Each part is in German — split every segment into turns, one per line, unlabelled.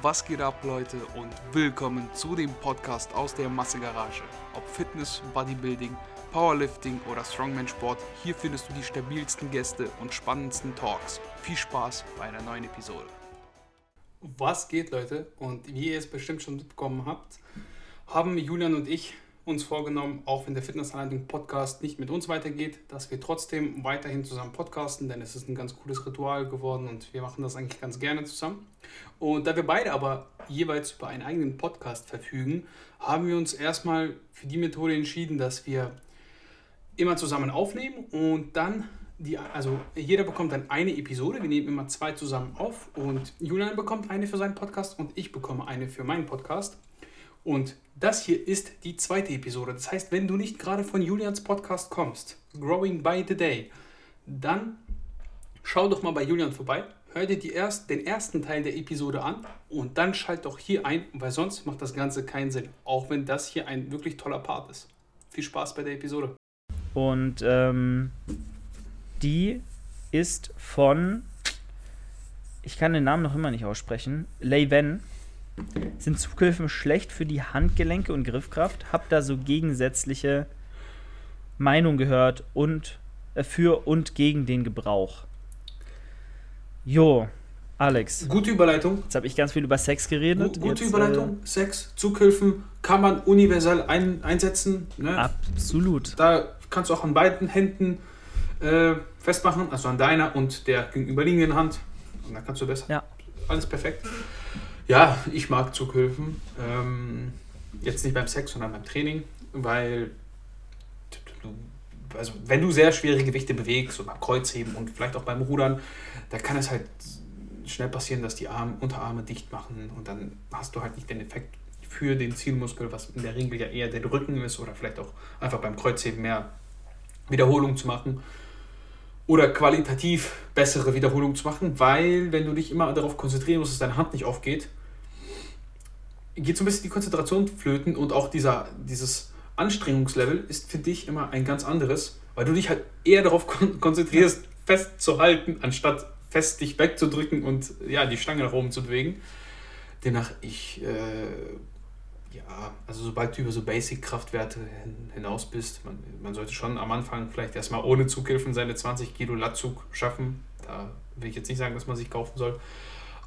Was geht ab, Leute, und willkommen zu dem Podcast aus der Massegarage. Ob Fitness, Bodybuilding, Powerlifting oder Strongman-Sport, hier findest du die stabilsten Gäste und spannendsten Talks. Viel Spaß bei einer neuen Episode.
Was geht, Leute? Und wie ihr es bestimmt schon mitbekommen habt, haben Julian und ich uns vorgenommen, auch wenn der Fitnessanleitung Podcast nicht mit uns weitergeht, dass wir trotzdem weiterhin zusammen podcasten, denn es ist ein ganz cooles Ritual geworden und wir machen das eigentlich ganz gerne zusammen. Und da wir beide aber jeweils über einen eigenen Podcast verfügen, haben wir uns erstmal für die Methode entschieden, dass wir immer zusammen aufnehmen und dann die, also jeder bekommt dann eine Episode. Wir nehmen immer zwei zusammen auf und Julian bekommt eine für seinen Podcast und ich bekomme eine für meinen Podcast. Und das hier ist die zweite Episode. Das heißt, wenn du nicht gerade von Julians Podcast kommst, Growing by the Day, dann schau doch mal bei Julian vorbei, hör dir erst, den ersten Teil der Episode an und dann schalt doch hier ein, weil sonst macht das Ganze keinen Sinn. Auch wenn das hier ein wirklich toller Part ist. Viel Spaß bei der Episode.
Und ähm, die ist von, ich kann den Namen noch immer nicht aussprechen, Leiven. Sind Zughilfen schlecht für die Handgelenke und Griffkraft? Hab da so gegensätzliche Meinungen gehört und äh, für und gegen den Gebrauch. Jo, Alex.
Gute Überleitung.
Jetzt habe ich ganz viel über Sex geredet.
Gu- Gute
Jetzt,
Überleitung. Sex, Zughilfen kann man universell ein, einsetzen. Ne?
Äh, absolut.
Da kannst du auch an beiden Händen äh, festmachen, also an deiner und der gegenüberliegenden Hand. Und dann kannst du besser.
Ja.
Alles perfekt. Ja, ich mag Zughilfen. Ähm, jetzt nicht beim Sex, sondern beim Training, weil also wenn du sehr schwere Gewichte bewegst, so beim Kreuzheben und vielleicht auch beim Rudern, da kann es halt schnell passieren, dass die Arme, Unterarme dicht machen und dann hast du halt nicht den Effekt für den Zielmuskel, was in der Regel ja eher der Rücken ist oder vielleicht auch einfach beim Kreuzheben mehr Wiederholung zu machen oder qualitativ bessere Wiederholung zu machen, weil wenn du dich immer darauf konzentrieren musst, dass deine Hand nicht aufgeht, geht so ein bisschen die Konzentration flöten und auch dieser, dieses Anstrengungslevel ist für dich immer ein ganz anderes, weil du dich halt eher darauf kon konzentrierst, festzuhalten, anstatt fest dich wegzudrücken und ja, die Stange nach oben zu bewegen. Demnach, ich, äh, ja, also sobald du über so Basic-Kraftwerte hin, hinaus bist, man, man sollte schon am Anfang vielleicht erstmal ohne Zughilfen seine 20 Kilo Latzug schaffen. Da will ich jetzt nicht sagen, dass man sich kaufen soll.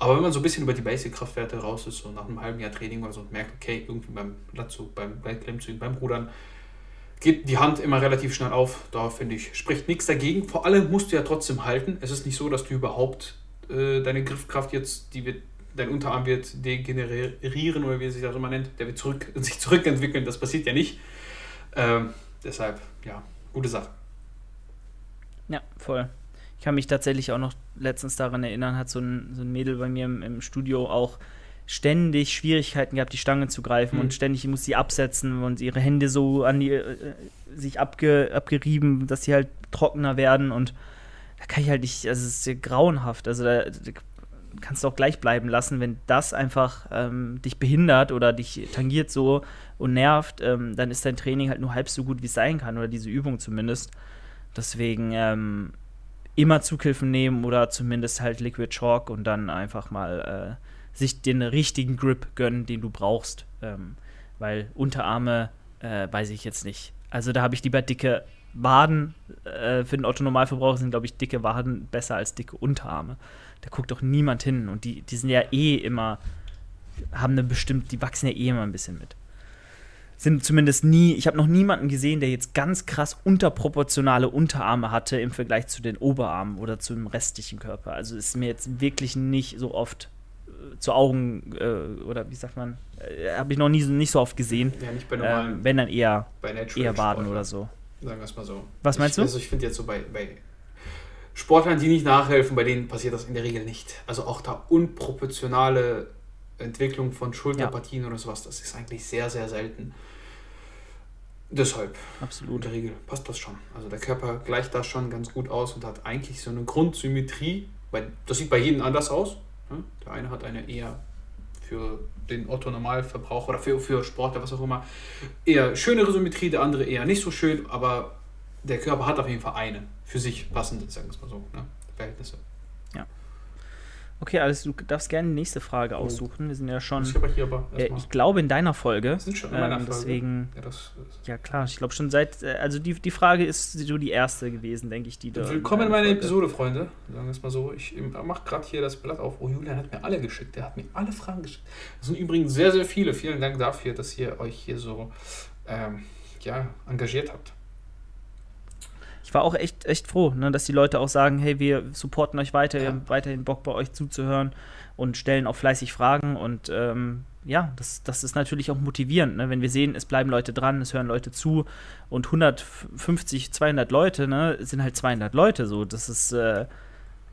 Aber wenn man so ein bisschen über die Basic-Kraftwerte raus ist, so nach einem halben Jahr Training oder so, und merkt, okay, irgendwie beim Latzug, beim, bei Klimmzügen, beim Rudern, geht die Hand immer relativ schnell auf. Da finde ich, spricht nichts dagegen. Vor allem musst du ja trotzdem halten. Es ist nicht so, dass du überhaupt äh, deine Griffkraft jetzt, die wird, dein Unterarm wird degenerieren oder wie es sich das immer nennt, der wird zurück, sich zurückentwickeln. Das passiert ja nicht. Ähm, deshalb, ja, gute Sache.
Ja, voll. Ich kann mich tatsächlich auch noch letztens daran erinnern, hat so ein, so ein Mädel bei mir im, im Studio auch ständig Schwierigkeiten gehabt, die Stange zu greifen
Mhm.
und ständig muss sie absetzen und ihre Hände so an die äh, sich abge, abgerieben, dass sie halt trockener werden und da kann ich halt nicht, also es ist grauenhaft. Also da, da kannst du auch gleich bleiben lassen, wenn das einfach ähm, dich behindert oder dich tangiert so und nervt, ähm, dann ist dein Training halt nur halb so gut, wie es sein kann oder diese Übung zumindest. Deswegen ähm, immer Zughilfen nehmen oder zumindest halt Liquid Chalk und dann einfach mal äh, sich den richtigen Grip gönnen, den du brauchst. Ähm, weil Unterarme äh, weiß ich jetzt nicht. Also da habe ich lieber dicke Waden. Äh, für den Otto-Normalverbraucher sind, glaube ich, dicke Waden besser als dicke Unterarme. Da guckt doch niemand hin. Und die, die sind ja eh immer, haben eine bestimmt, die wachsen ja eh immer ein bisschen mit. Sind zumindest nie, ich habe noch niemanden gesehen, der jetzt ganz krass unterproportionale Unterarme hatte im Vergleich zu den Oberarmen oder zum restlichen Körper. Also ist mir jetzt wirklich nicht so oft äh, zu Augen äh, oder wie sagt man, äh, habe ich noch nie so, nicht so oft gesehen.
Ja, nicht bei normalen,
Ähm, wenn dann eher,
bei
eher Waden oder so.
Sagen wir es mal so.
Was meinst
ich,
du?
Also ich finde jetzt so bei, bei Sportlern, die nicht nachhelfen, bei denen passiert das in der Regel nicht. Also auch da unproportionale Entwicklung von Schulterpartien oder sowas, das ist eigentlich sehr, sehr selten. Deshalb, in
Absolut.
der Regel passt das schon. Also der Körper gleicht da schon ganz gut aus und hat eigentlich so eine Grundsymmetrie. Weil das sieht bei jedem anders aus. ne? Der eine hat eine eher für den Otto-Normalverbraucher oder für, für Sportler, was auch immer, eher schönere Symmetrie, der andere eher nicht so schön, aber der Körper hat auf jeden Fall eine für sich passende, sagen wir es mal so, ne? Verhältnisse.
Okay, alles, du darfst gerne die nächste Frage aussuchen. Wir sind ja schon.
Ich, aber hier aber
äh, ich glaube in deiner Folge.
Wir sind schon in meiner
Ähm,
Folge.
deswegen,
Ja, das, das.
ja klar, ich glaube schon seit, äh, also die, die Frage ist so die erste gewesen, denke ich, die da.
Willkommen in
deiner
meiner
Folge-
Episode, Freunde. Sagen wir es mal so. Ich mache gerade hier das Blatt auf. Oh, Julian hat mir alle geschickt. Der hat mir alle Fragen geschickt. Das sind übrigens sehr, sehr viele. Vielen Dank dafür, dass ihr euch hier so ähm, ja, engagiert habt.
Ich war auch echt, echt froh, ne, dass die Leute auch sagen, hey, wir supporten euch weiter, wir
Ja.
haben weiterhin Bock bei euch zuzuhören und stellen auch fleißig Fragen und ähm, ja, das, das ist natürlich auch motivierend, ne? wenn wir sehen, es bleiben Leute dran, es hören Leute zu und 150, 200 Leute, ne, sind halt 200 Leute so, das ist, äh,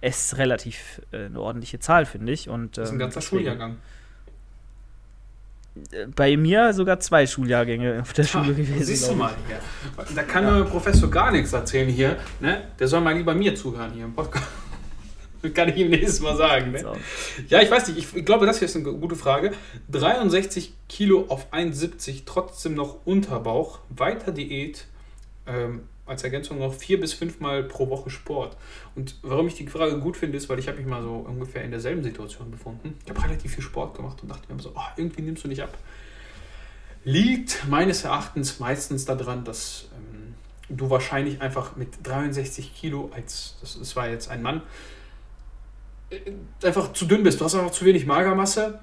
ist relativ äh, eine ordentliche Zahl, finde ich. Und,
Das ist ein
ähm,
ganzer
deswegen-
Schuljahrgang.
Bei mir sogar zwei Schuljahrgänge auf der Schule gewesen.
Siehst du mal hier. Da kann der Professor gar nichts erzählen hier. Ne? Der soll mal lieber mir zuhören hier im Podcast. Kann ich ihm nächstes Mal sagen. Ne? Ja, ich weiß nicht. Ich, ich glaube, das hier ist eine gute Frage. 63 Kilo auf 1,70, trotzdem noch Unterbauch, weiter Diät, ähm, als Ergänzung noch vier bis fünfmal pro Woche Sport. Und warum ich die Frage gut finde, ist, weil ich habe mich mal so ungefähr in derselben Situation befunden. Ich habe relativ viel Sport gemacht und dachte mir so, oh, irgendwie nimmst du nicht ab. Liegt meines Erachtens meistens daran, dass ähm, du wahrscheinlich einfach mit 63 Kilo als, das, das war jetzt ein Mann, äh, einfach zu dünn bist. Du hast einfach zu wenig Magermasse.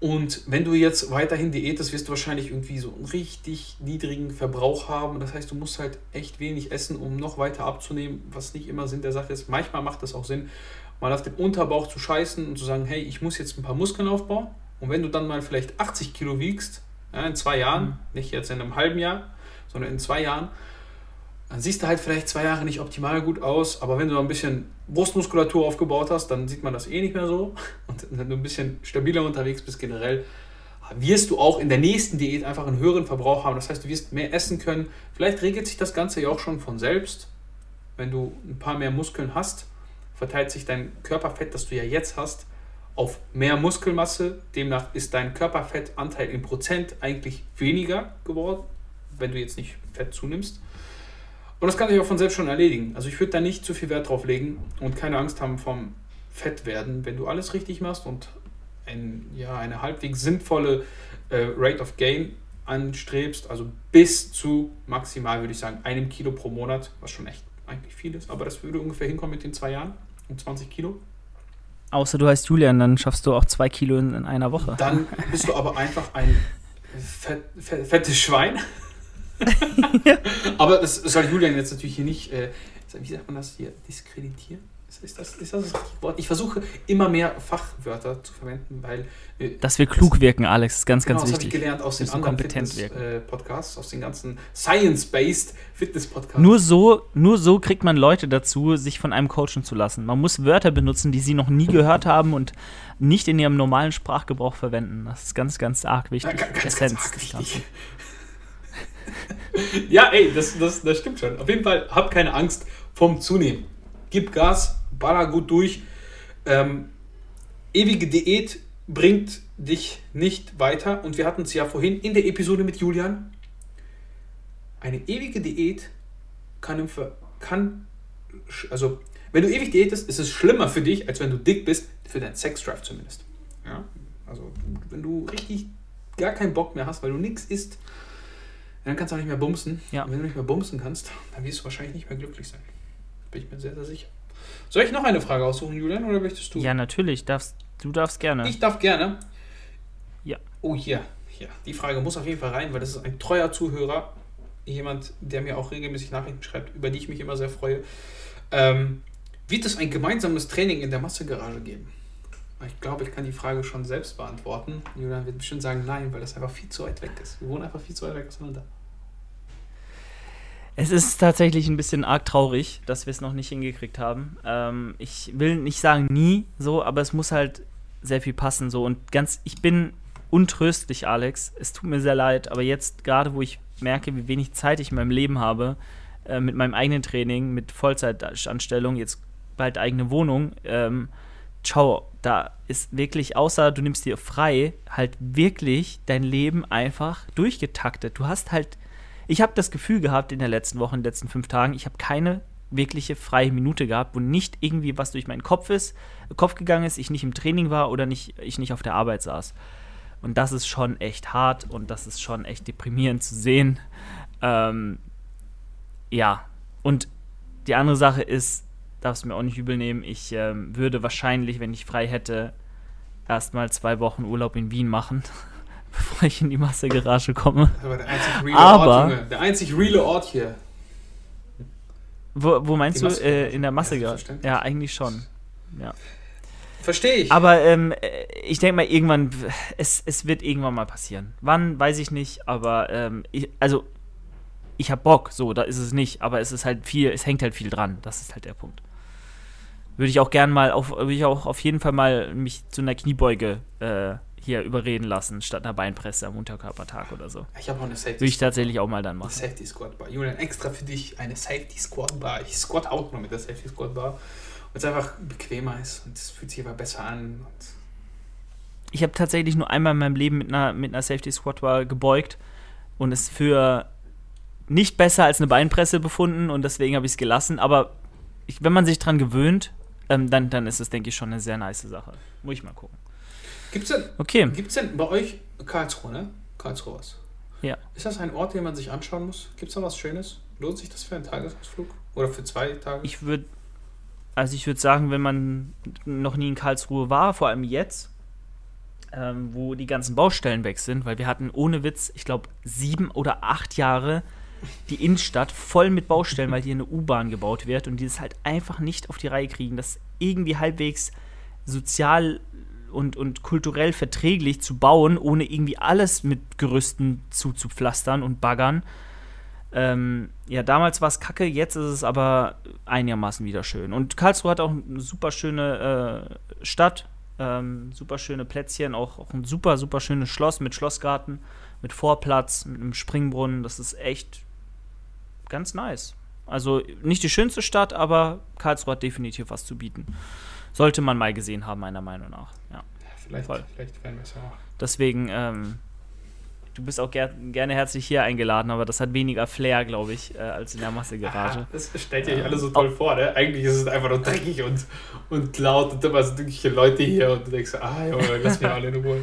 Und wenn du jetzt weiterhin diätest, wirst du wahrscheinlich irgendwie so einen richtig niedrigen Verbrauch haben. Das heißt, du musst halt echt wenig essen, um noch weiter abzunehmen, was nicht immer Sinn der Sache ist. Manchmal macht es auch Sinn, mal auf den Unterbauch zu scheißen und zu sagen, hey, ich muss jetzt ein paar Muskeln aufbauen. Und wenn du dann mal vielleicht 80 Kilo wiegst, ja, in zwei Jahren,
Mhm.
nicht jetzt in einem halben Jahr, sondern in zwei Jahren, dann siehst du halt vielleicht zwei Jahre nicht optimal gut aus, aber wenn du noch ein bisschen Brustmuskulatur aufgebaut hast, dann sieht man das eh nicht mehr so. Und wenn du ein bisschen stabiler unterwegs bist generell, wirst du auch in der nächsten Diät einfach einen höheren Verbrauch haben. Das heißt, du wirst mehr essen können. Vielleicht regelt sich das Ganze ja auch schon von selbst. Wenn du ein paar mehr Muskeln hast, verteilt sich dein Körperfett, das du ja jetzt hast, auf mehr Muskelmasse. Demnach ist dein Körperfettanteil in Prozent eigentlich weniger geworden, wenn du jetzt nicht Fett zunimmst. Und das kann sich auch von selbst schon erledigen. Also ich würde da nicht zu viel Wert drauf legen und keine Angst haben vom Fett werden, wenn du alles richtig machst und ein, ja, eine halbwegs sinnvolle äh, Rate of Gain anstrebst, also bis zu maximal, würde ich sagen, einem Kilo pro Monat, was schon echt eigentlich viel ist, aber das würde ungefähr hinkommen mit den zwei Jahren, um 20 Kilo.
Außer du heißt Julian, dann schaffst du auch zwei Kilo in, in einer Woche.
Dann bist du aber einfach ein fett, fett, fettes Schwein. aber das soll Julian jetzt natürlich hier nicht, äh, wie sagt man das hier, diskreditieren? Ist, das, ist das das richtige Wort? Ich versuche immer mehr Fachwörter zu verwenden, weil äh,
Dass wir klug wirken, Alex, ist ganz,
Genau,
ganz
das habe ich
wichtig.
gelernt aus den anderen Fitness-Podcasts, aus den ganzen Science-Based Fitness-Podcasts.
Nur so, nur so kriegt man Leute dazu, sich von einem coachen zu lassen. Man muss Wörter benutzen, die sie noch nie gehört haben und nicht in ihrem normalen Sprachgebrauch verwenden. Das ist ganz, ganz arg wichtig.
Ja, ganz, ganz,
Essenz
ganz arg wichtig. ja, ey, das, das, das stimmt schon. Auf jeden Fall, hab keine Angst vom Zunehmen. Gib Gas, baller gut durch. Ähm, ewige Diät bringt dich nicht weiter. Und wir hatten es ja vorhin in der Episode mit Julian. Eine ewige Diät kann, im Ver kann also wenn du ewig diätest, ist es schlimmer für dich, als wenn du dick bist, für deinen Sexdrive zumindest. Ja? Also wenn du richtig gar keinen Bock mehr hast, weil du nichts isst, dann kannst du auch nicht mehr bumsen.
Ja.
Und wenn du nicht mehr bumsen kannst, dann wirst du wahrscheinlich nicht mehr glücklich sein. Bin ich mir sehr, sehr sicher. Soll ich noch eine Frage aussuchen, Julian, oder möchtest du?
Ja, natürlich. Darfst, du darfst gerne.
Ich darf gerne.
Ja.
Oh, hier. hier. Die Frage muss auf jeden Fall rein, weil das ist ein treuer Zuhörer. Jemand, der mir auch regelmäßig Nachrichten schreibt, über die ich mich immer sehr freue. Ähm, wird es ein gemeinsames Training in der Massegarage geben? Ich glaube, ich kann die Frage schon selbst beantworten. Julian wird bestimmt sagen nein, weil das einfach viel zu weit weg ist. Wir wohnen einfach viel zu weit weg auseinander.
Es ist tatsächlich ein bisschen arg traurig, dass wir es noch nicht hingekriegt haben. Ähm, ich will nicht sagen nie so, aber es muss halt sehr viel passen so und ganz. Ich bin untröstlich, Alex. Es tut mir sehr leid, aber jetzt gerade, wo ich merke, wie wenig Zeit ich in meinem Leben habe, äh, mit meinem eigenen Training, mit Vollzeitanstellung, jetzt bald eigene Wohnung, ähm, ciao, da ist wirklich, außer du nimmst dir frei, halt wirklich dein Leben einfach durchgetaktet. Du hast halt, ich habe das Gefühl gehabt in der letzten Woche, in den letzten fünf Tagen, ich habe keine wirkliche freie Minute gehabt, wo nicht irgendwie was durch meinen Kopf ist, Kopf gegangen ist, ich nicht im Training war oder nicht, ich nicht auf der Arbeit saß. Und das ist schon echt hart und das ist schon echt deprimierend zu sehen. Ähm, ja, und die andere Sache ist, darfst du mir auch nicht übel nehmen, ich ähm, würde wahrscheinlich, wenn ich frei hätte, erstmal zwei Wochen Urlaub in Wien machen, bevor ich in die Massegarage komme.
Aber der einzig reale
Aber-
Ort, Junge. Der einzig reale Ort hier.
Wo, wo meinst
Die
du? Äh, in der Massegarage?
Selbstverständlich.
Ja, eigentlich schon. Ja.
Verstehe ich.
Aber ähm, äh, ich denke mal, irgendwann, es, es wird irgendwann mal passieren. Wann, weiß ich nicht, aber ähm, ich, also ich habe Bock, so, da ist es nicht, aber es ist halt viel, es hängt halt viel dran. Das ist halt der Punkt. Würde ich auch gern mal, auf, würde ich auch auf jeden Fall mal mich zu einer Kniebeuge äh, hier überreden lassen, statt einer Beinpresse am Unterkörpertag oder so.
ich habe auch eine Safety
Würde ich tatsächlich auch mal dann
Eine
machen.
Safety Squad Bar. Julian, extra für dich eine Safety Squad Bar. Ich squat auch nur mit der Safety Squad Bar. Und es einfach bequemer ist und es fühlt sich aber besser an.
Ich habe tatsächlich nur einmal in meinem Leben mit einer, mit einer Safety Squat Bar gebeugt und es für nicht besser als eine Beinpresse befunden und deswegen habe ich es gelassen. Aber ich, wenn man sich dran gewöhnt, ähm, dann, dann ist es, denke ich, schon eine sehr nice Sache. Muss ich mal gucken.
Gibt's denn,
Okay,
gibt's denn bei euch Karlsruhe, ne? Karlsruhe was?
Ja.
Ist das ein Ort, den man sich anschauen muss? Gibt es da was Schönes? Lohnt sich das für einen Tagesausflug? Oder für zwei Tage?
ich würde, also ich würde sagen, wenn man noch nie in Karlsruhe war, vor allem jetzt, ähm, wo die ganzen Baustellen weg sind, weil wir hatten ohne Witz, ich glaube, sieben oder acht Jahre die Innenstadt voll mit Baustellen, weil hier eine U-Bahn gebaut wird und die das halt einfach nicht auf die Reihe kriegen, das irgendwie halbwegs sozial und, und kulturell verträglich zu bauen, ohne irgendwie alles mit Gerüsten zuzupflastern und baggern. Ähm, ja, damals war es kacke, jetzt ist es aber einigermaßen wieder schön. Und Karlsruhe hat auch eine super schöne äh, Stadt, ähm, super schöne Plätzchen, auch, auch ein super, super schönes Schloss mit Schlossgarten, mit Vorplatz, mit einem Springbrunnen. Das ist echt ganz nice. Also nicht die schönste Stadt, aber Karlsruhe hat definitiv was zu bieten. Sollte man mal gesehen haben, meiner Meinung nach. Ja.
Ja, vielleicht,
voll.
vielleicht werden wir es auch.
Deswegen, ähm, du bist auch ger gerne herzlich hier eingeladen, aber das hat weniger Flair, glaube ich, äh, als in der Massegarage.
Ah, Das stellt ihr euch alle so toll vor, ne? Eigentlich ist es einfach nur dreckig und, und laut und immer sind irgendwelche Leute hier und du denkst, ah, Junge, lass mich alle in Ruhe.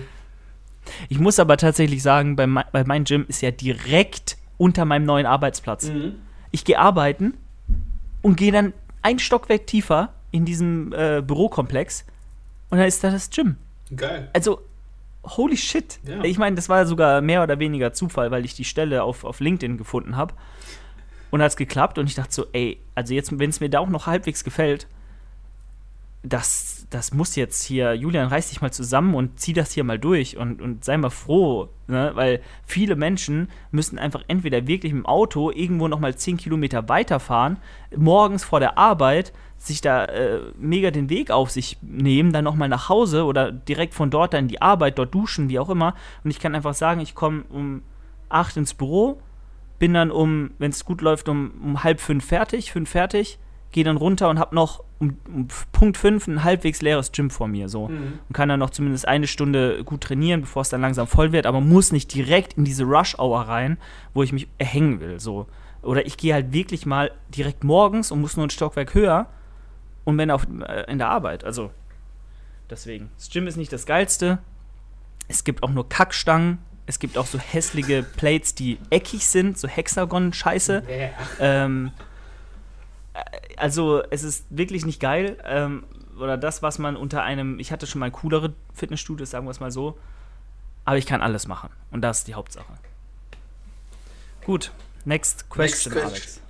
Ich muss aber tatsächlich sagen, bei, mei- bei meinem Gym ist ja direkt unter meinem neuen Arbeitsplatz.
Mhm.
Ich gehe arbeiten und gehe dann ein Stockwerk tiefer in diesem äh, Bürokomplex und dann ist da das Gym.
Geil.
Also, holy shit.
Ja.
Ich meine, das war sogar mehr oder weniger Zufall, weil ich die Stelle auf, auf LinkedIn gefunden habe. Und hat es geklappt und ich dachte so, ey, also jetzt, wenn es mir da auch noch halbwegs gefällt, das, das muss jetzt hier, Julian, reiß dich mal zusammen und zieh das hier mal durch und, und sei mal froh, ne? weil viele Menschen müssen einfach entweder wirklich mit dem Auto irgendwo nochmal 10 Kilometer weiterfahren, morgens vor der Arbeit sich da äh, mega den Weg auf sich nehmen, dann nochmal nach Hause oder direkt von dort dann in die Arbeit, dort duschen, wie auch immer. Und ich kann einfach sagen, ich komme um 8 ins Büro, bin dann um, wenn es gut läuft, um, um halb fünf fertig, fünf fertig, gehe dann runter und habe noch um, um Punkt fünf ein halbwegs leeres Gym vor mir so
Mhm.
und kann dann noch zumindest eine Stunde gut trainieren, bevor es dann langsam voll wird, aber muss nicht direkt in diese Rush-Hour rein, wo ich mich erhängen will so. Oder ich gehe halt wirklich mal direkt morgens und muss nur ein Stockwerk höher und bin auf, äh, in der Arbeit. Also deswegen. Das Gym ist nicht das Geilste. Es gibt auch nur Kackstangen. Es gibt auch so hässliche Plates, die eckig sind, so Hexagon-Scheiße.
Yeah.
Ähm, äh, also es ist wirklich nicht geil. Ähm, oder das, was man unter einem, ich hatte schon mal coolere Fitnessstudios, sagen wir es mal so. Aber ich kann alles machen. Und das ist die Hauptsache. Gut, next question,
question.
Alex.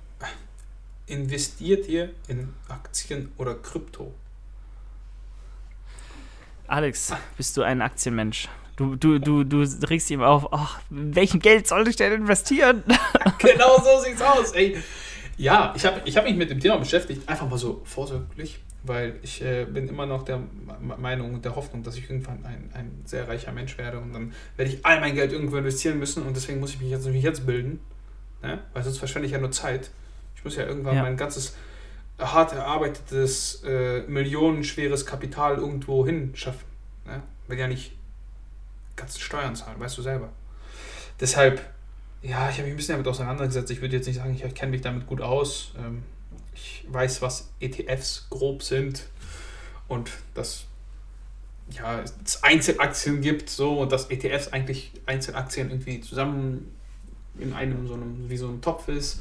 Investiert ihr in Aktien oder Krypto?
Alex, bist du ein Aktienmensch? Du, du, du, du regst ihm auf, ach, welchen Geld soll ich denn investieren?
genau so sieht's aus, ey. Ja, ich habe ich hab mich mit dem Thema beschäftigt, einfach mal so vorsorglich, weil ich äh, bin immer noch der Meinung und der Hoffnung, dass ich irgendwann ein, ein sehr reicher Mensch werde und dann werde ich all mein Geld irgendwo investieren müssen und deswegen muss ich mich jetzt, mich jetzt bilden, ne? weil sonst verschwende ich ja nur Zeit. Ich muss ja irgendwann
Ja.
mein ganzes hart erarbeitetes, äh, millionenschweres Kapital irgendwo hin schaffen. Ne? Will ja nicht ganzen Steuern zahlen, weißt du selber. Deshalb ja, ich habe mich ein bisschen damit auseinandergesetzt. Ich würde jetzt nicht sagen, ich kenne mich damit gut aus. Ähm, Ich weiß, was ETFs grob sind und dass ja, es Einzelaktien gibt so und dass ETFs eigentlich Einzelaktien irgendwie zusammen in einem so einem wie so ein Topf ist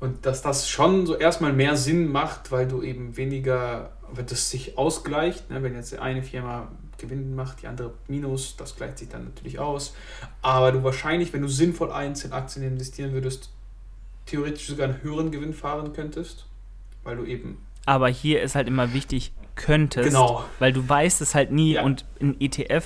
und dass das schon so erstmal mehr Sinn macht, weil du eben weniger, wenn das sich ausgleicht, ne, wenn jetzt eine Firma Gewinn macht, die andere Minus, das gleicht sich dann natürlich aus. Aber du wahrscheinlich, wenn du sinnvoll einzeln Aktien investieren würdest, theoretisch sogar einen höheren Gewinn fahren könntest, weil du eben.
Aber hier ist halt immer wichtig, könntest,
Genau.
weil du weißt es halt nie
Ja.
und ein ETF,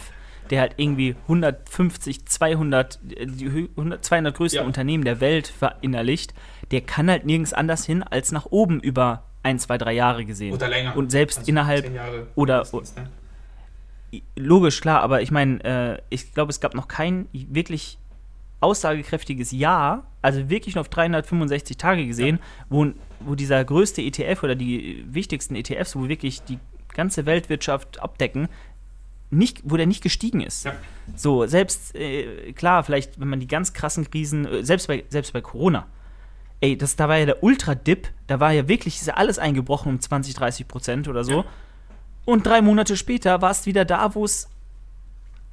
der halt irgendwie 150, 200, äh, die hö- 100, 200 größten
Ja.
Unternehmen der Welt verinnerlicht, der kann halt nirgends anders hin als nach oben über ein, zwei, drei Jahre gesehen.
Oder länger.
Und selbst
Also
innerhalb
Jahre
oder-
mindestens, ne?
Logisch, klar, aber ich meine, äh, ich glaube, es gab noch kein wirklich aussagekräftiges Jahr, also wirklich nur auf 365 Tage gesehen, wo, wo dieser größte ETF oder die wichtigsten ETFs, wo wirklich die ganze Weltwirtschaft abdecken, nicht, wo der nicht gestiegen ist.
Ja.
So, selbst, äh, klar, vielleicht, wenn man die ganz krassen Krisen, äh, selbst bei, selbst bei Corona, ey, das, da war ja der Ultra-Dip, da war ja wirklich, ist ja alles eingebrochen um 20, 30 Prozent oder so.
Ja.
Und drei Monate später war es wieder da, wo es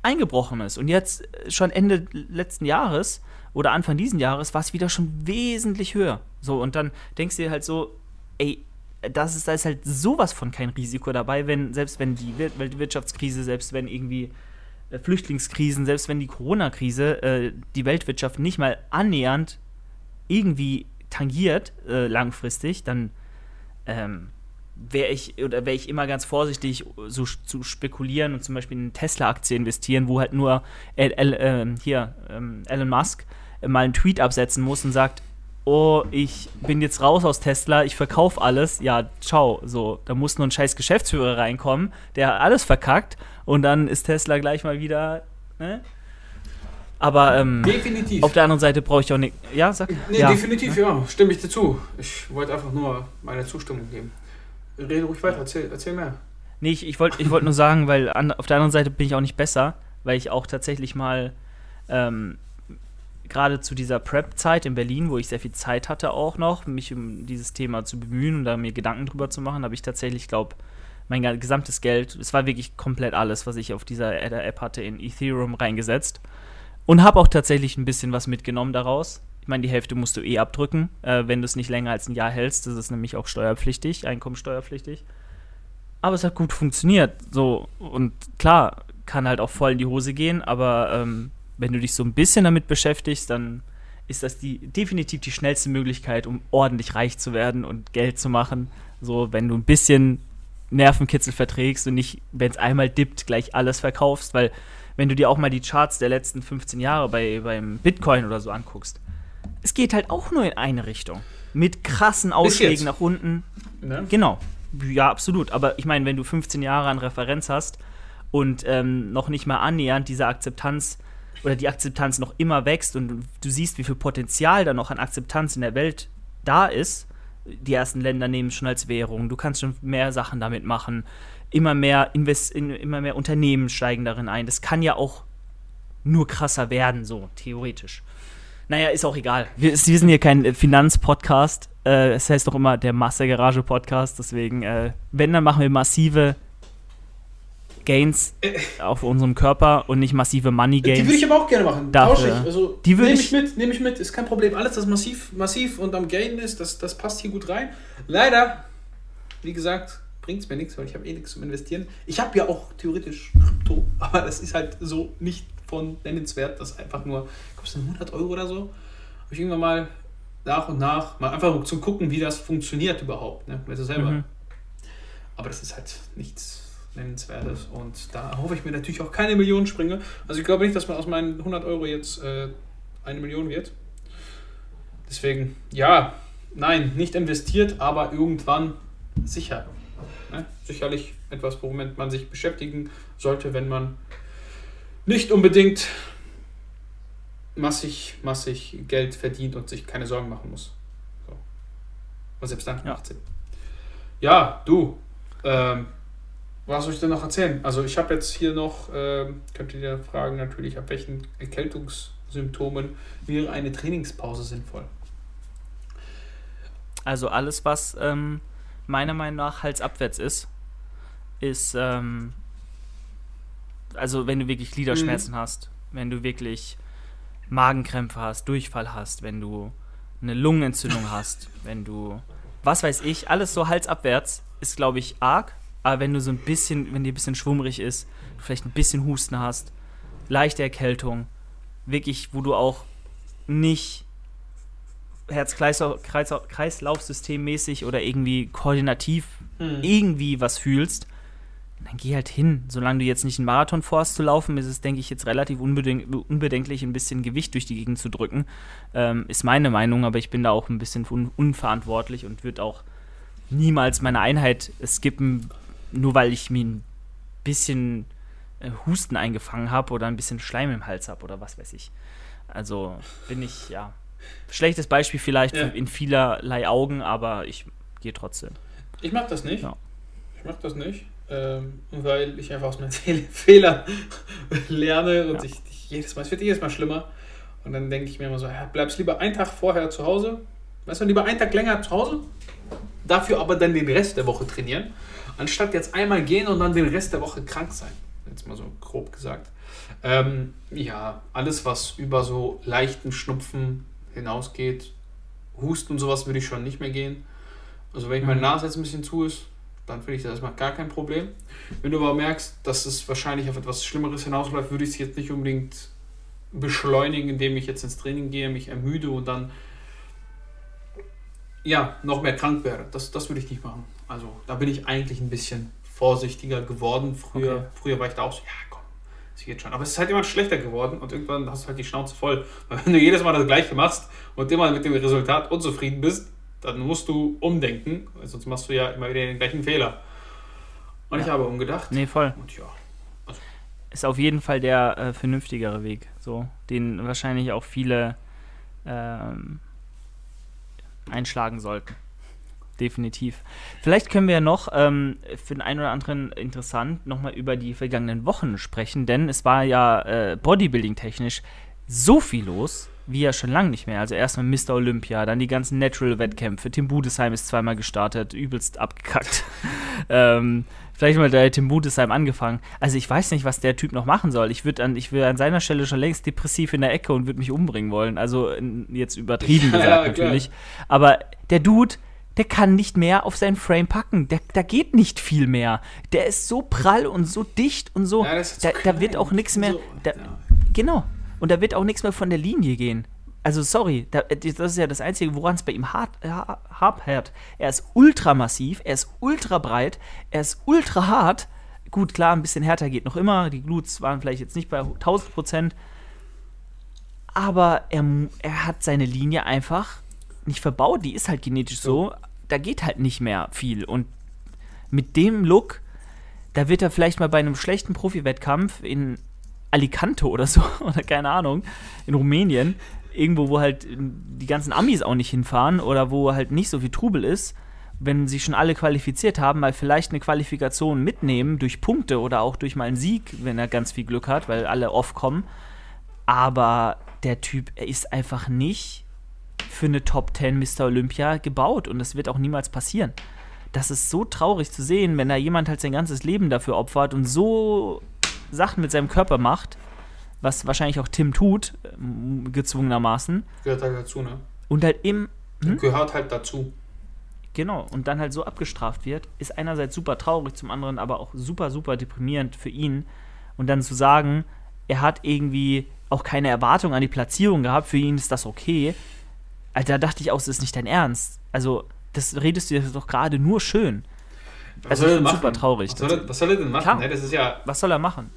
eingebrochen ist. Und jetzt, äh, schon Ende letzten Jahres oder Anfang diesen Jahres, war es wieder schon wesentlich höher. So, und dann denkst du dir halt so, ey, das ist, da ist halt sowas von kein Risiko dabei, wenn, selbst wenn die Wir- Weltwirtschaftskrise, selbst wenn irgendwie äh, Flüchtlingskrisen, selbst wenn die Corona-Krise äh, die Weltwirtschaft nicht mal annähernd irgendwie tangiert, äh, langfristig, dann ähm, wäre ich oder wäre ich immer ganz vorsichtig, so zu spekulieren und zum Beispiel in Tesla-Aktie investieren, wo halt nur El, ähm, hier ähm, Elon Musk äh, mal einen Tweet absetzen muss und sagt, oh, ich bin jetzt raus aus Tesla, ich verkaufe alles, ja, ciao, so, da muss nur ein scheiß Geschäftsführer reinkommen, der alles verkackt und dann ist Tesla gleich mal wieder, ne? Aber ähm,
Definitiv.
auf der anderen Seite brauche ich auch nicht, ja, sag,
Nee,
ja,
definitiv, ja. Stimme ich dir zu. Ich wollte einfach nur meine Zustimmung geben. Rede ruhig weiter, erzähl, erzähl mehr.
Nee, ich, ich wollte ich wollt nur sagen, weil an, auf der anderen Seite bin ich auch nicht besser, weil ich auch tatsächlich mal ähm, gerade zu dieser Prep-Zeit in Berlin, wo ich sehr viel Zeit hatte auch noch, mich um dieses Thema zu bemühen und da mir Gedanken drüber zu machen, habe ich tatsächlich, glaube mein gesamtes Geld, es war wirklich komplett alles, was ich auf dieser App hatte, in Ethereum reingesetzt. Und habe auch tatsächlich ein bisschen was mitgenommen daraus. Ich meine, die Hälfte musst du eh abdrücken, äh, wenn du es nicht länger als ein Jahr hältst. Das ist nämlich auch steuerpflichtig, einkommensteuerpflichtig. Aber es hat gut funktioniert. So, und klar, kann halt auch voll in die Hose gehen, aber ähm, wenn du dich so ein bisschen damit beschäftigst, dann ist das die definitiv die schnellste Möglichkeit, um ordentlich reich zu werden und Geld zu machen. So, wenn du ein bisschen Nervenkitzel verträgst und nicht, wenn es einmal dippt, gleich alles verkaufst, weil wenn du dir auch mal die Charts der letzten 15 Jahre bei, beim Bitcoin oder so anguckst, es geht halt auch nur in eine Richtung. Mit krassen Ausschlägen nach unten.
Ne?
Genau. Ja, absolut. Aber ich meine, wenn du 15 Jahre an Referenz hast und ähm, noch nicht mal annähernd diese Akzeptanz oder die Akzeptanz noch immer wächst und du, siehst, wie viel Potenzial da noch an Akzeptanz in der Welt da ist, die ersten Länder nehmen es schon als Währung, du kannst schon mehr Sachen damit machen, immer mehr, Invest in, immer mehr Unternehmen steigen darin ein. Das kann ja auch nur krasser werden, so theoretisch. Naja, ist auch egal. Wir, wir sind hier kein äh, Finanzpodcast. Äh, es heißt doch immer der Masse-Garage-Podcast. Deswegen, äh, wenn, dann machen wir massive Gains auf unserem Körper und nicht massive
Die würde ich aber auch gerne machen.
Dafür.
Tausche ich. Also,
Die würde
nehme
ich-
ich mit, nehme ich mit, ist kein Problem. Alles, das massiv, massiv und am Gain ist, das, das passt hier gut rein. Leider, wie gesagt, bringt es mir nichts, weil ich habe eh nichts zum Investieren. Ich habe ja auch theoretisch Krypto, aber das ist halt so nicht von nennenswert. Das einfach nur, kostet 100 Euro oder so. Habe ich irgendwann mal nach und nach, mal einfach zum gucken, wie das funktioniert überhaupt. Ne? Weißt du selber.
Mhm.
Aber das ist halt nichts Nennenswertes. Und da hoffe ich mir natürlich auch keine Millionen springe. Also ich glaube nicht, dass man aus meinen 100 Euro jetzt äh, eine Million wird. Deswegen, ja, nein, nicht investiert, aber irgendwann sicher. Ne? Sicherlich etwas, womit man sich beschäftigen sollte, wenn man nicht unbedingt massig, massig Geld verdient und sich keine Sorgen machen muss. So. Aber selbst dann
Ja.
macht Sinn. Ja, du, ähm, was soll ich denn noch erzählen? Also ich habe jetzt hier noch, ähm, könnt ihr dir fragen natürlich, ab welchen Erkältungssymptomen wäre eine Trainingspause sinnvoll?
Also alles, was ähm, meiner Meinung nach halsabwärts ist, ist, ähm, also wenn du wirklich Gliederschmerzen hast, wenn du wirklich Magenkrämpfe hast, Durchfall hast, wenn du eine Lungenentzündung hast, wenn du, was weiß ich, alles so halsabwärts ist, glaube ich, arg. Aber wenn du so ein bisschen, wenn dir ein bisschen schwummrig ist, vielleicht ein bisschen Husten hast, leichte Erkältung, wirklich, wo du auch nicht Herz-Kreislauf-System mäßig oder irgendwie koordinativ
Mhm.
irgendwie was fühlst, dann geh halt hin. Solange du jetzt nicht einen Marathon vorhast zu laufen, ist es, denke ich, jetzt relativ unbedenk unbedenklich, ein bisschen Gewicht durch die Gegend zu drücken. Ähm, ist meine Meinung, aber ich bin da auch ein bisschen un unverantwortlich und würde auch niemals meine Einheit skippen, nur weil ich mir ein bisschen äh, Husten eingefangen habe oder ein bisschen Schleim im Hals habe oder was weiß ich. Also bin ich, ja, schlechtes Beispiel vielleicht
Ja.
in vielerlei Augen, aber ich gehe trotzdem.
Ich mag das nicht.
Ja.
Ich mag das nicht, ähm, weil ich einfach aus meinen Fehl Fehlern lerne und
Ja.
ich, ich jedes Mal, es wird jedes Mal schlimmer. Und dann denke ich mir immer so, ja, bleibst lieber einen Tag vorher zu Hause, weißt du, lieber einen Tag länger zu Hause, dafür aber dann den Rest der Woche trainieren, anstatt jetzt einmal gehen und dann den Rest der Woche krank sein. Jetzt mal so grob gesagt. Ähm, ja, alles, was über so leichten Schnupfen hinausgeht, Husten und sowas würde ich schon nicht mehr gehen. Also wenn ich meine
Mhm.
Nase jetzt ein bisschen zu ist, dann finde ich das erstmal gar kein Problem. Wenn du aber merkst, dass es wahrscheinlich auf etwas Schlimmeres hinausläuft, würde ich es jetzt nicht unbedingt beschleunigen, indem ich jetzt ins Training gehe, mich ermüde und dann ja, noch mehr krank werde. Das, das würde ich nicht machen. Also da bin ich eigentlich ein bisschen vorsichtiger geworden. Früher,
Okay.
früher war ich da auch so, ja komm, das geht schon. Aber es ist halt immer schlechter geworden und irgendwann hast du halt die Schnauze voll. Weil wenn du jedes Mal das gleiche machst und immer mit dem Resultat unzufrieden bist, dann musst du umdenken, weil sonst machst du ja immer wieder den gleichen Fehler. Und ich
Ja.
habe umgedacht.
Nee, voll.
Und ja,
Ist auf jeden Fall der äh, vernünftigere Weg, so, den wahrscheinlich auch viele ähm, einschlagen sollten. Definitiv. Vielleicht können wir ja noch ähm, für den einen oder anderen interessant nochmal über die vergangenen Wochen sprechen, denn es war ja äh, Bodybuilding-technisch so viel los, wie ja schon lange nicht mehr. Also erstmal Mr. Olympia, dann die ganzen Natural-Wettkämpfe. Tim Budesheim ist zweimal gestartet, übelst abgekackt. ähm, vielleicht mal der Tim Budesheim angefangen. Also ich weiß nicht, was der Typ noch machen soll. Ich würde an, ich wär an seiner Stelle schon längst depressiv in der Ecke und würde mich umbringen wollen. Also jetzt übertrieben gesagt
ja,
natürlich. Aber der Dude, der kann nicht mehr auf seinen Frame packen. Der, da geht nicht viel mehr. Der ist so prall und so dicht und so.
Ja,
da, da wird auch nichts mehr.
so.
Da,
Ja.
Genau. Und da wird auch nichts mehr von der Linie gehen. Also sorry, da, das ist ja das Einzige, woran es bei ihm hart, ha- hapert. Er ist ultra massiv, er ist ultra breit, er ist ultra hart. Gut, klar, ein bisschen härter geht noch immer. Die Glutes waren vielleicht jetzt nicht bei 1000 Prozent. Aber er, er hat seine Linie einfach nicht verbaut. Die ist halt genetisch so. Da geht halt nicht mehr viel. Und mit dem Look, da wird er vielleicht mal bei einem schlechten Profi-Wettkampf in Alicante oder so, oder keine Ahnung, in Rumänien, irgendwo, wo halt die ganzen Amis auch nicht hinfahren oder wo halt nicht so viel Trubel ist, wenn sie schon alle qualifiziert haben, mal vielleicht eine Qualifikation mitnehmen durch Punkte oder auch durch mal einen Sieg, wenn er ganz viel Glück hat, weil alle off kommen. Aber der Typ, er ist einfach nicht für eine Top 10 Mr. Olympia gebaut und das wird auch niemals passieren. Das ist so traurig zu sehen, wenn da jemand halt sein ganzes Leben dafür opfert und so Sachen mit seinem Körper macht, was wahrscheinlich auch Tim tut, ähm, gezwungenermaßen,
Gehört halt dazu, ne?
und halt im, Hm?
Gehört halt dazu.
genau, und dann halt so abgestraft wird, ist einerseits super traurig, zum anderen aber auch super, super deprimierend für ihn. Und dann zu sagen, er hat irgendwie auch keine Erwartung an die Platzierung gehabt, für ihn ist das okay. Alter, da dachte ich auch, das ist nicht dein Ernst. Also, das redest du dir doch gerade nur schön. Also,
er
find's
machen?
super traurig.
Was soll, er, was soll er denn machen?
Klar.
Ne? Das ist ja.
Was soll er machen?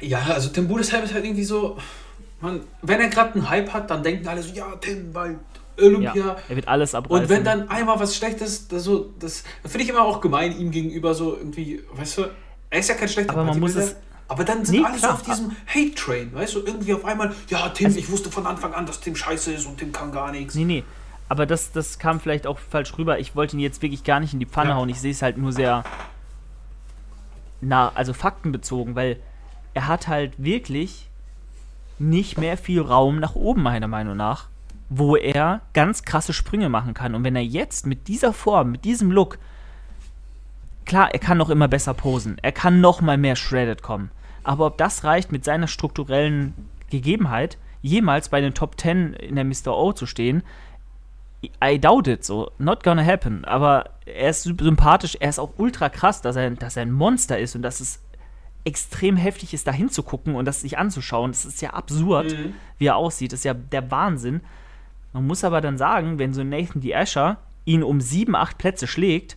Ja, also Tim Budesheim ist halt irgendwie so. Man, wenn er gerade einen Hype hat, dann denken alle so, ja, Tim, bald Olympia.
Ja, er wird alles abreißen.
Und wenn dann einmal was Schlechtes, das, so, das finde ich immer auch gemein ihm gegenüber, so irgendwie, weißt du, er ist ja kein schlechter
Aber man muss es-
Aber dann sind
Nee,
alle so auf diesem Hate-Train, weißt du, irgendwie auf einmal, ja, Tim,
Also-
ich wusste von Anfang an, dass Tim scheiße ist und Tim kann gar nichts.
Nee, nee. Aber das, das kam vielleicht auch falsch rüber. Ich wollte ihn jetzt wirklich gar nicht in die Pfanne
Ja.
hauen. Ich sehe es halt nur sehr na, also faktenbezogen, weil er hat halt wirklich nicht mehr viel Raum nach oben, meiner Meinung nach. wo er ganz krasse Sprünge machen kann. Und wenn er jetzt mit dieser Form, mit diesem Look, klar, er kann noch immer besser posen, er kann noch mal mehr shredded kommen. Aber ob das reicht, mit seiner strukturellen Gegebenheit jemals bei den Top 10 in der Mr. O zu stehen, I doubt it, so. Not gonna happen. Aber er ist sympathisch, er ist auch ultra krass, dass er, dass er ein Monster ist und dass es extrem heftig ist, da hinzugucken und das sich anzuschauen. Das ist ja absurd, mhm. wie er aussieht. Das ist ja der Wahnsinn. Man muss aber dann sagen, wenn so Nathan D. Asher ihn um sieben, acht Plätze schlägt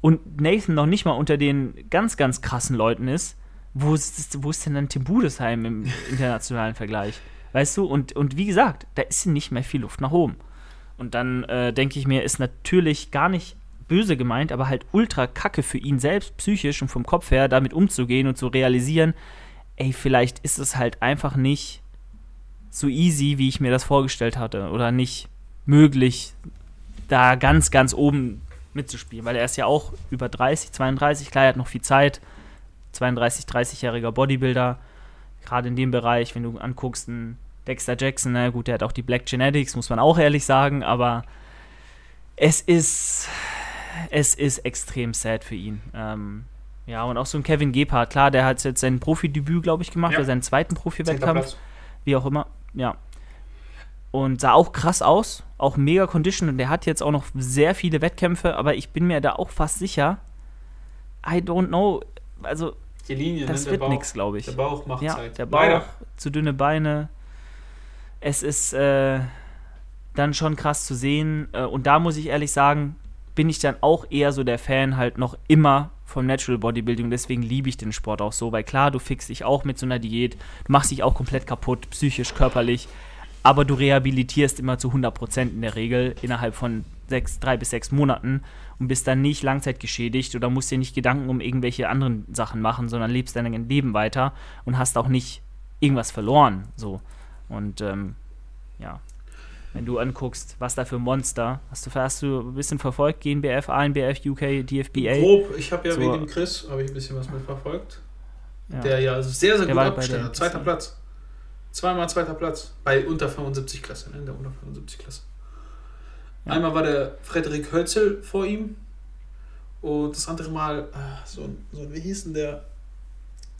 und Nathan noch nicht mal unter den ganz, ganz krassen Leuten ist, wo ist, wo ist denn dann Tim Budesheim im internationalen Vergleich? Weißt du? Und, und wie gesagt, da ist nicht mehr viel Luft nach oben. Und dann äh, denke ich mir, ist natürlich gar nicht böse gemeint, aber halt ultra kacke für ihn selbst, psychisch und vom Kopf her, damit umzugehen und zu realisieren, ey, vielleicht ist es halt einfach nicht so easy, wie ich mir das vorgestellt hatte. Oder nicht möglich, da ganz, ganz oben mitzuspielen. Weil er ist ja auch über 30, 32, klar, er hat noch viel Zeit. 32, 30-jähriger Bodybuilder. Gerade in dem Bereich, wenn du anguckst, ein Dexter Jackson, na gut, der hat auch die Black Genetics, muss man auch ehrlich sagen, aber es ist, es ist extrem sad für ihn. Ähm, ja, und auch so ein Kevin Gebhardt, klar, der hat jetzt sein Profidebüt, glaube ich, gemacht, ja. oder seinen zweiten Profi-Wettkampf. Wie auch immer, ja. Und sah auch krass aus, auch mega Condition und der hat jetzt auch noch sehr viele Wettkämpfe, aber ich bin mir da auch fast sicher, I don't know, also
die Linie,
das
ne?
wird nichts, glaube ich.
Der Bauch macht
ja,
Zeit.
Der Bauch, Leider. zu dünne Beine, es ist äh, dann schon krass zu sehen. Äh, und da muss ich ehrlich sagen, bin ich dann auch eher so der Fan halt noch immer vom Natural Bodybuilding. Deswegen liebe ich den Sport auch so, weil klar, du fixst dich auch mit so einer Diät, du machst dich auch komplett kaputt, psychisch, körperlich, aber du rehabilitierst immer zu 100% in der Regel innerhalb von sechs, drei bis sechs Monaten und bist dann nicht langzeitgeschädigt oder musst dir nicht Gedanken um irgendwelche anderen Sachen machen, sondern lebst dein Leben weiter und hast auch nicht irgendwas verloren. So. Und ähm, ja, wenn du anguckst, was da für Monster, hast du, hast du ein bisschen verfolgt, GNBF, ANBF, UK, DFBA?
Grob, ich habe ja so, wegen dem Chris, habe ich ein bisschen was mitverfolgt. Ja. Der ja sehr, sehr gut abgestellt hat. Zweiter Platz. Zweimal zweiter Platz. Bei unter 75 Klasse, ne? in der unter 75 Klasse. Ja. Einmal war der Frederik Hölzel vor ihm und das andere Mal, äh, so, so wie hieß denn der?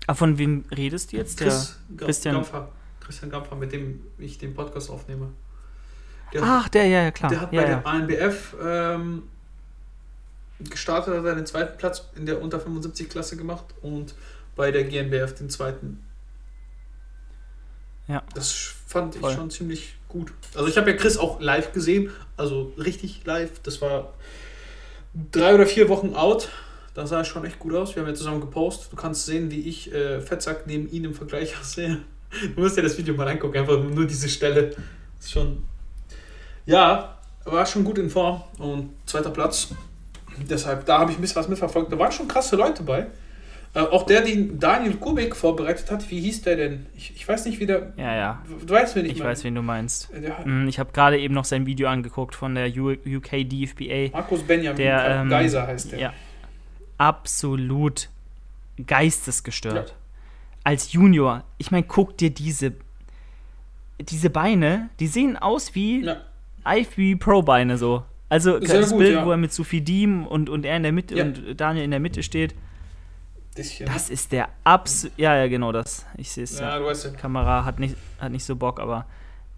Ah, von wem redest du jetzt?
Chris der Christian Gampfer. Christian Gampfer, mit dem ich den Podcast aufnehme.
Der Ach, der, ja, ja, klar.
Der hat
ja,
bei
ja.
der ANBF ähm, gestartet, hat den zweiten Platz in der unter 75 Klasse gemacht und bei der GNBF den zweiten.
Ja.
Das fand Voll. ich schon ziemlich gut. Also ich habe ja Chris auch live gesehen, also richtig live. Das war drei oder vier Wochen out. Da sah es schon echt gut aus. Wir haben ja zusammen gepostet. Du kannst sehen, wie ich äh, Fettsack neben ihm im Vergleich aussehe. Du musst dir das Video mal angucken, einfach nur diese Stelle. Ist schon. Ja, war schon gut in Form und zweiter Platz. Deshalb, da habe ich ein bisschen was mitverfolgt. Da waren schon krasse Leute bei. Äh, auch der, den Daniel Kubik vorbereitet hat, wie hieß der denn? Ich, ich weiß nicht, wie der.
Ja, ja.
Du weißt, wen ich
Ich meine. weiß, wen du meinst. Hm, ich habe gerade eben noch sein Video angeguckt von der UK DFBA.
Markus Benjamin
der, ähm,
Geiser heißt der.
Ja. Absolut geistesgestört. Ja als Junior, ich meine, guck dir diese, diese Beine, die sehen aus wie ja. Ivy Pro Beine so. Also Sehr das gut, Bild, ja. wo er mit Sophie Diem und, und er in der Mitte ja. und Daniel in der Mitte steht. Bisschen. Das ist der absolut. Ja, ja, genau das. Ich sehe es.
Ja, du weißt
ja. Kamera hat nicht, hat nicht so Bock, aber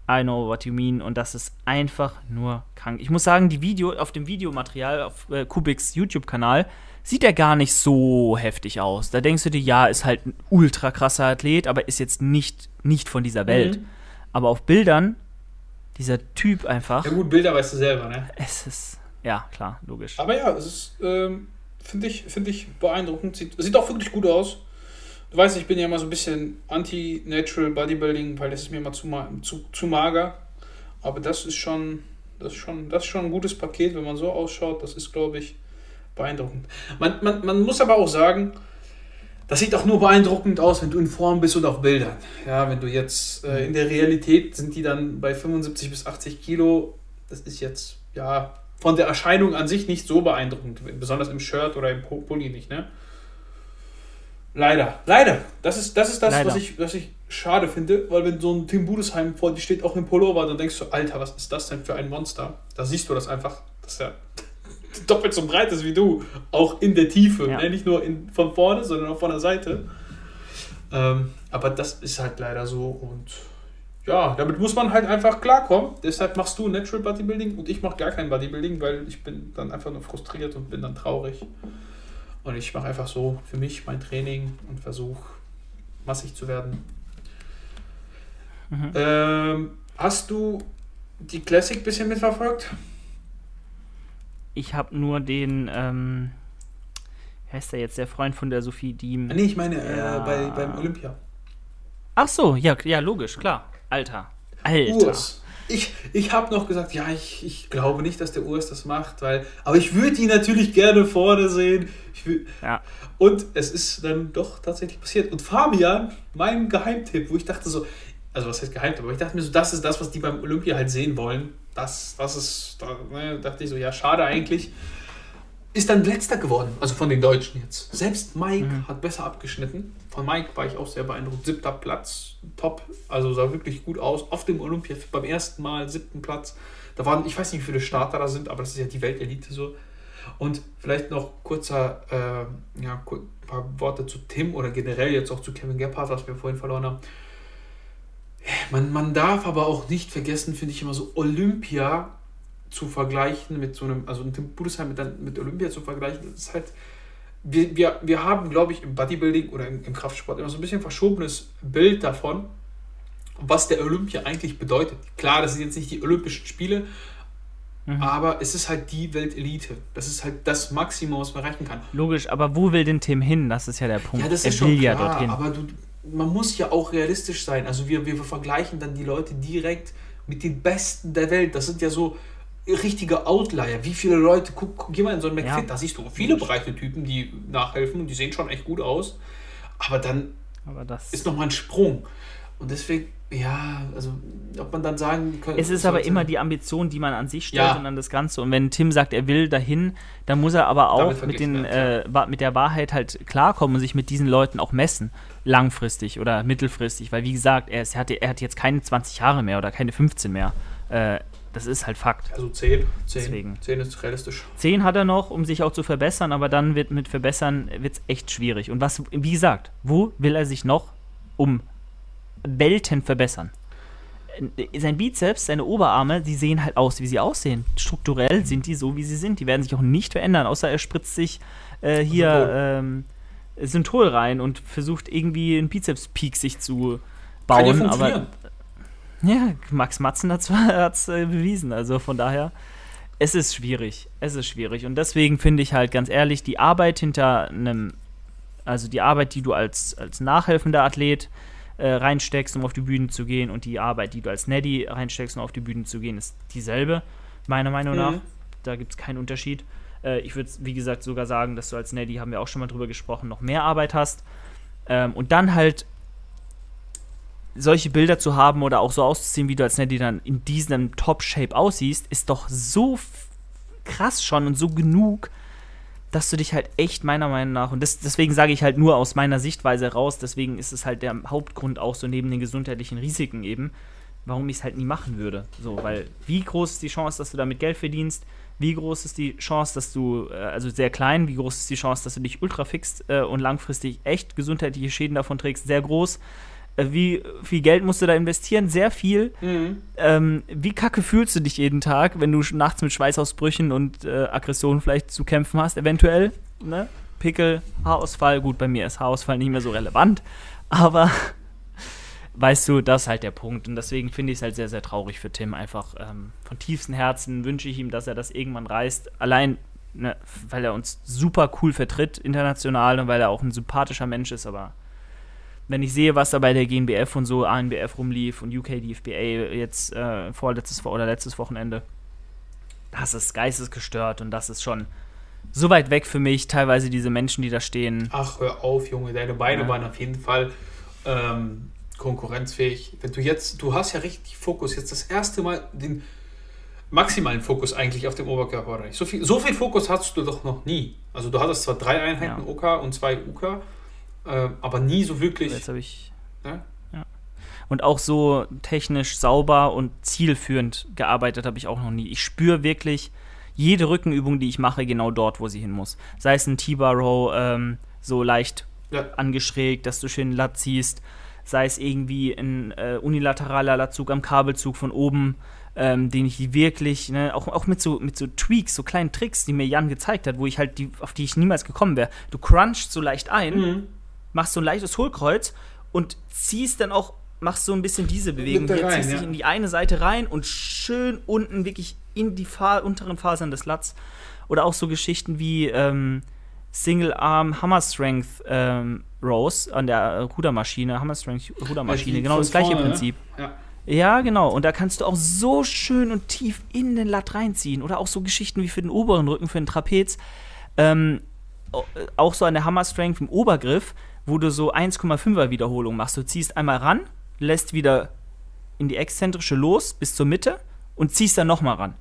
I know what you mean. Und das ist einfach nur krank. Ich muss sagen, die Video, auf dem Videomaterial auf äh, Kubiks YouTube-Kanal sieht er gar nicht so heftig aus. Da denkst du dir, ja, ist halt ein ultra krasser Athlet, aber ist jetzt nicht, nicht von dieser Welt. Mhm. Aber auf Bildern, dieser Typ einfach.
Ja, gut, Bilder weißt du selber, ne?
Es ist, ja, klar, logisch.
Aber ja, es ist, ähm, finde ich, find ich beeindruckend. Sieht, sieht auch wirklich gut aus. Du weißt, ich bin ja immer so ein bisschen anti-natural Bodybuilding, weil das ist mir immer zu, zu, zu mager. Aber das ist schon, das ist schon, das ist schon ein gutes Paket, wenn man so ausschaut. Das ist, glaube ich, beeindruckend. Man, man, man muss aber auch sagen, das sieht auch nur beeindruckend aus, wenn du in Form bist und auf Bildern. Ja, wenn du jetzt äh, in der Realität sind die dann bei 75 bis 80 Kilo. Das ist jetzt ja von der Erscheinung an sich nicht so beeindruckend, besonders im Shirt oder im Pulli nicht, ne? Leider, leider. Das ist das, ist das
Leider.
was, ich, was ich schade finde, weil wenn so ein Tim Budesheim vor dir steht, auch im Pullover, dann denkst du, Alter, was ist das denn für ein Monster? Da siehst du das einfach, dass er doppelt so breit ist wie du. Auch in der Tiefe.
Ja.
Ne? Nicht nur in, von vorne, sondern auch von der Seite. Ähm, aber das ist halt leider so und ja, damit muss man halt einfach klarkommen. Deshalb machst du Natural Bodybuilding und ich mache gar kein Bodybuilding, weil ich bin dann einfach nur frustriert und bin dann traurig. Und ich mache einfach so für mich mein Training und versuche massig zu werden.
Mhm.
Ähm, hast du die Classic bisschen mitverfolgt?
Ich habe nur den, ähm, wie heißt der jetzt, der Freund von der Sophie Diem.
Nee, ich meine äh,
Ja.
bei, beim Olympia.
Ach so, ja, ja, logisch, klar. Alter. Alter.
Urs. Ich, ich habe noch gesagt, ja, ich, ich glaube nicht, dass der Urs das macht, weil, aber ich würde ihn natürlich gerne vorne sehen. Will,
Ja.
und es ist dann doch tatsächlich passiert. Und Fabian, mein Geheimtipp, wo ich dachte so, also was heißt Geheimtipp, aber ich dachte mir so, das ist das, was die beim Olympia halt sehen wollen. Das, das ist, da ne, dachte ich so, ja, schade eigentlich. Ist dann letzter geworden, also von den Deutschen jetzt. Selbst Mike
Mhm.
hat besser abgeschnitten. Von Mike war ich auch sehr beeindruckt. Siebter Platz, top. Also sah wirklich gut aus. Auf dem Olympia beim ersten Mal siebten Platz. Da waren, ich weiß nicht, wie viele Starter da sind, aber das ist ja die Weltelite so. Und vielleicht noch kurzer, äh, ja, ein paar Worte zu Tim oder generell jetzt auch zu Kevin Gebhardt, was wir vorhin verloren haben. Man, man darf aber auch nicht vergessen, finde ich immer so, Olympia zu vergleichen mit so einem, also ein Tim Budesheim mit, mit Olympia zu vergleichen, das ist halt, wir, wir, wir haben, glaube ich, im Bodybuilding oder im, im Kraftsport immer so ein bisschen verschobenes Bild davon, was der Olympia eigentlich bedeutet. Klar, das sind jetzt nicht die Olympischen Spiele,
Mhm.
aber es ist halt die Weltelite. Das ist halt das Maximum, was man erreichen kann.
Logisch, aber wo will denn Tim hin? Das ist ja der Punkt.
Ja, das
er
ist schon
will ja
klar,
dorthin.
aber du, man muss ja auch realistisch sein. Also wir, wir vergleichen dann die Leute direkt mit den Besten der Welt. Das sind ja so richtige Outlier. Wie viele Leute, guck, guck geh mal in so ein McFit,
Ja.
da siehst du viele breite Typen, die nachhelfen und die sehen schon echt gut aus. Aber dann
aber das
ist nochmal ein Sprung. Und deswegen, ja, also ob man dann sagen könnte.
Es ist aber immer die Ambition, die man an sich stellt
Ja.
und an das Ganze. Und wenn Tim sagt, er will dahin, dann muss er aber auch mit, den, äh, mit der Wahrheit halt klarkommen und sich mit diesen Leuten auch messen. Langfristig oder mittelfristig. Weil, wie gesagt, er, ist, er, hat, er hat jetzt keine 20 Jahre mehr oder keine 15 mehr. Äh, das ist halt Fakt.
Also 10. 10.
Deswegen.
10 ist realistisch.
10 hat er noch, um sich auch zu verbessern, aber dann wird mit Verbessern wird's echt schwierig. Und was, wie gesagt, wo will er sich noch um Welten verbessern? Sein Bizeps, seine Oberarme, die sehen halt aus, wie sie aussehen. Strukturell sind die so, wie sie sind. Die werden sich auch nicht verändern, außer er spritzt sich äh, hier
Synthol.
ähm, Synthol rein und versucht irgendwie einen Bizeps-Peak sich zu
Kann
bauen. aber
funktionieren.
ja, Max Matzen hat es äh, bewiesen. Also von daher, es ist schwierig. Es ist schwierig. Und deswegen finde ich halt ganz ehrlich, die Arbeit hinter einem, also die Arbeit, die du als, als nachhelfender Athlet äh, reinsteckst, um auf die Bühne zu gehen, und die Arbeit, die du als Neddy reinsteckst, um auf die Bühne zu gehen, ist dieselbe, meiner Meinung nach.
Mhm.
Da gibt es keinen Unterschied. Äh, ich würde, wie gesagt, sogar sagen, dass du als Neddy, haben wir auch schon mal drüber gesprochen, noch mehr Arbeit hast. Ähm, und dann halt solche Bilder zu haben oder auch so auszuziehen, wie du als Neddy dann in diesem Top-Shape aussiehst, ist doch so krass schon und so genug, dass du dich halt echt meiner Meinung nach, und das, deswegen sage ich halt nur aus meiner Sichtweise raus, deswegen ist es halt der Hauptgrund auch so neben den gesundheitlichen Risiken eben, warum ich es halt nie machen würde. So, weil wie groß ist die Chance, dass du damit Geld verdienst? Wie groß ist die Chance, dass du, äh, also sehr klein, wie groß ist die Chance, dass du dich ultra fixst äh, und langfristig echt gesundheitliche Schäden davon trägst? Sehr groß. Äh, wie viel Geld musst du da investieren? Sehr viel.
Mhm.
Ähm, wie kacke fühlst du dich jeden Tag, wenn du nachts mit Schweißausbrüchen und äh, Aggressionen vielleicht zu kämpfen hast, eventuell? Ne? Pickel, Haarausfall, gut, bei mir ist Haarausfall nicht mehr so relevant, aber weißt du, das ist halt der Punkt. Und deswegen finde ich es halt sehr, sehr traurig für Tim. Einfach ähm, von tiefstem Herzen wünsche ich ihm, dass er das irgendwann reißt. Allein, ne, weil er uns super cool vertritt international und weil er auch ein sympathischer Mensch ist, aber wenn ich sehe, was da bei der GNBF und so, ANBF rumlief und UK DFBA jetzt äh, vorletztes oder letztes Wochenende, das ist geistesgestört und das ist schon so weit weg für mich. Teilweise diese Menschen, die da stehen.
Ach, hör auf, Junge, deine Beine
Ja.
waren auf jeden Fall ähm, konkurrenzfähig. Wenn du jetzt, du hast ja richtig Fokus, jetzt das erste Mal den maximalen Fokus eigentlich auf dem Oberkörperbereich. So viel, so viel Fokus hattest du doch noch nie. Also du hattest zwar drei Einheiten
Ja.
OK und zwei UK, äh, aber nie so wirklich.
Jetzt habe ich.
Ja?
Ja. Und auch so technisch sauber und zielführend gearbeitet habe ich auch noch nie. Ich spüre wirklich jede Rückenübung, die ich mache, genau dort, wo sie hin muss. Sei es ein T-Bar Row, ähm, so leicht
Ja.
angeschrägt, dass du schön Latt ziehst, sei es irgendwie ein äh, unilateraler Lattzug am Kabelzug von oben, ähm, den ich wirklich, ne, auch, auch mit so, mit so Tweaks, so kleinen Tricks, die mir Jan gezeigt hat, wo ich halt die, auf die ich niemals gekommen wäre. Du crunchst so leicht ein,
Mhm.
Machst so ein leichtes Hohlkreuz und ziehst dann auch, machst so ein bisschen diese Bewegung. Hier
rein,
ziehst
ja.
dich in die eine Seite rein und schön unten wirklich in die Fa unteren Fasern des Latz. Oder auch so Geschichten wie ähm, Single Arm Hammer Strength ähm, Rows an der äh, Rudermaschine, Hammer Strength Rudermaschine,
die
genau das gleiche
vorne, ne?
Prinzip.
Ja.
Ja, genau. Und da kannst du auch so schön und tief in den Latt reinziehen. Oder auch so Geschichten wie für den oberen Rücken, für den Trapez. Ähm, äh, auch so an der Hammer Strength im Obergriff, wo du so 1,5er Wiederholung machst. Du ziehst einmal ran, lässt wieder in die exzentrische los bis zur Mitte und ziehst dann nochmal ran.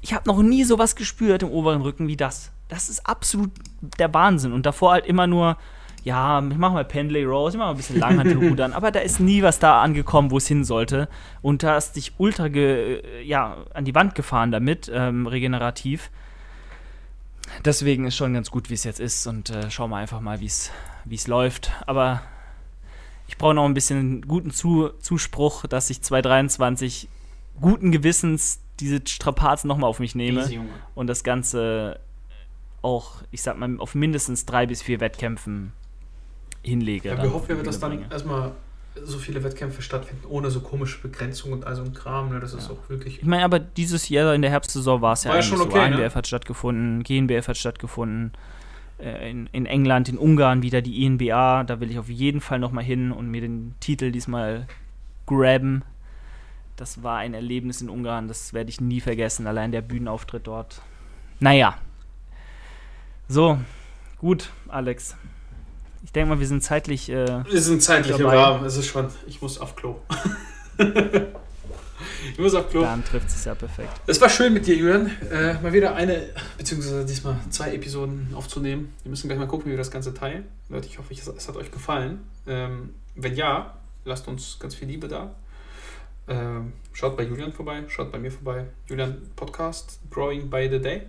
Ich habe noch nie sowas gespürt im oberen Rücken wie das. Das ist absolut der Wahnsinn. Und davor halt immer nur, ja, ich mach mal Pendlay Rows, ich mach mal ein bisschen Langhantelrudern, aber da ist nie was da angekommen, wo es hin sollte. Und da hast dich ultra ge, ja, an die Wand gefahren damit, ähm, regenerativ. Deswegen ist schon ganz gut, wie es jetzt ist und äh, schauen wir einfach mal, wie es läuft. Aber ich brauche noch ein bisschen guten Zu Zuspruch, dass ich 2023 guten Gewissens diese Strapazen nochmal auf mich nehme
Easy,
und das Ganze auch, ich sag mal, auf mindestens drei bis vier Wettkämpfen hinlege.
Ja, wir hoffen, ja, dass dann erstmal so viele Wettkämpfe stattfinden, ohne so komische Begrenzungen und all so ein Kram. Ne? Das ist auch wirklich.
Ich meine, aber dieses Jahr in der Herbstsaison war es ja
War ja
eigentlich
schon
so.
okay, ne?
ANBF hat stattgefunden, GNBF hat stattgefunden. Äh, In, in England, in Ungarn wieder die INBA. Da will ich auf jeden Fall noch mal hin und mir den Titel diesmal graben. Das war ein Erlebnis in Ungarn, das werde ich nie vergessen. Allein der Bühnenauftritt dort. Naja. So, gut, Alex. Ich denke mal, wir sind zeitlich. Äh,
Wir sind zeitlich im. Rahmen. Es ist schon. Ich muss auf Klo. ich muss auf Klo.
dann trifft es ja perfekt.
Es war schön mit dir, Julian. Äh, mal wieder eine, beziehungsweise diesmal zwei Episoden aufzunehmen. Wir müssen gleich mal gucken, wie wir das Ganze teilen. Leute, ich hoffe, es, hat euch gefallen. Ähm, wenn ja, lasst uns ganz viel Liebe da. Ähm, schaut bei Julian vorbei, schaut bei mir vorbei. Julian Podcast, Growing by the Day.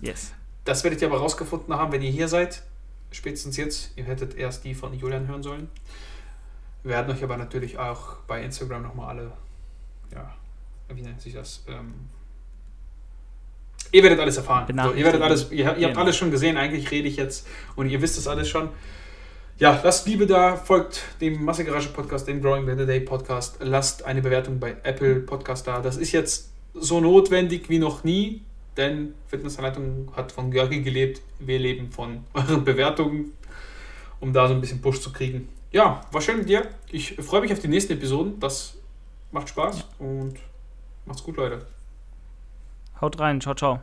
Yes.
Das werdet ihr aber rausgefunden haben, wenn ihr hier seid. Spätestens jetzt. Ihr hättet erst die von Julian hören sollen. Wir werden euch aber natürlich auch bei Instagram nochmal alle, ja, wie nennt sich das? Ähm, ihr werdet alles erfahren. So, ihr werdet alles, ihr, ihr habt
Genau.
alles schon gesehen. Eigentlich rede ich jetzt und ihr wisst es alles schon. Ja, lasst Liebe da, folgt dem Massegarage Podcast, dem Growing by the Day Podcast. Lasst eine Bewertung bei Apple Podcast da. Das ist jetzt so notwendig wie noch nie, denn Fitnessanleitung hat von Georgi gelebt. Wir leben von euren Bewertungen, um da so ein bisschen Push zu kriegen. Ja, war schön mit dir. Ich freue mich auf die nächsten Episoden. Das macht Spaß und macht's gut, Leute.
Haut rein, ciao, ciao.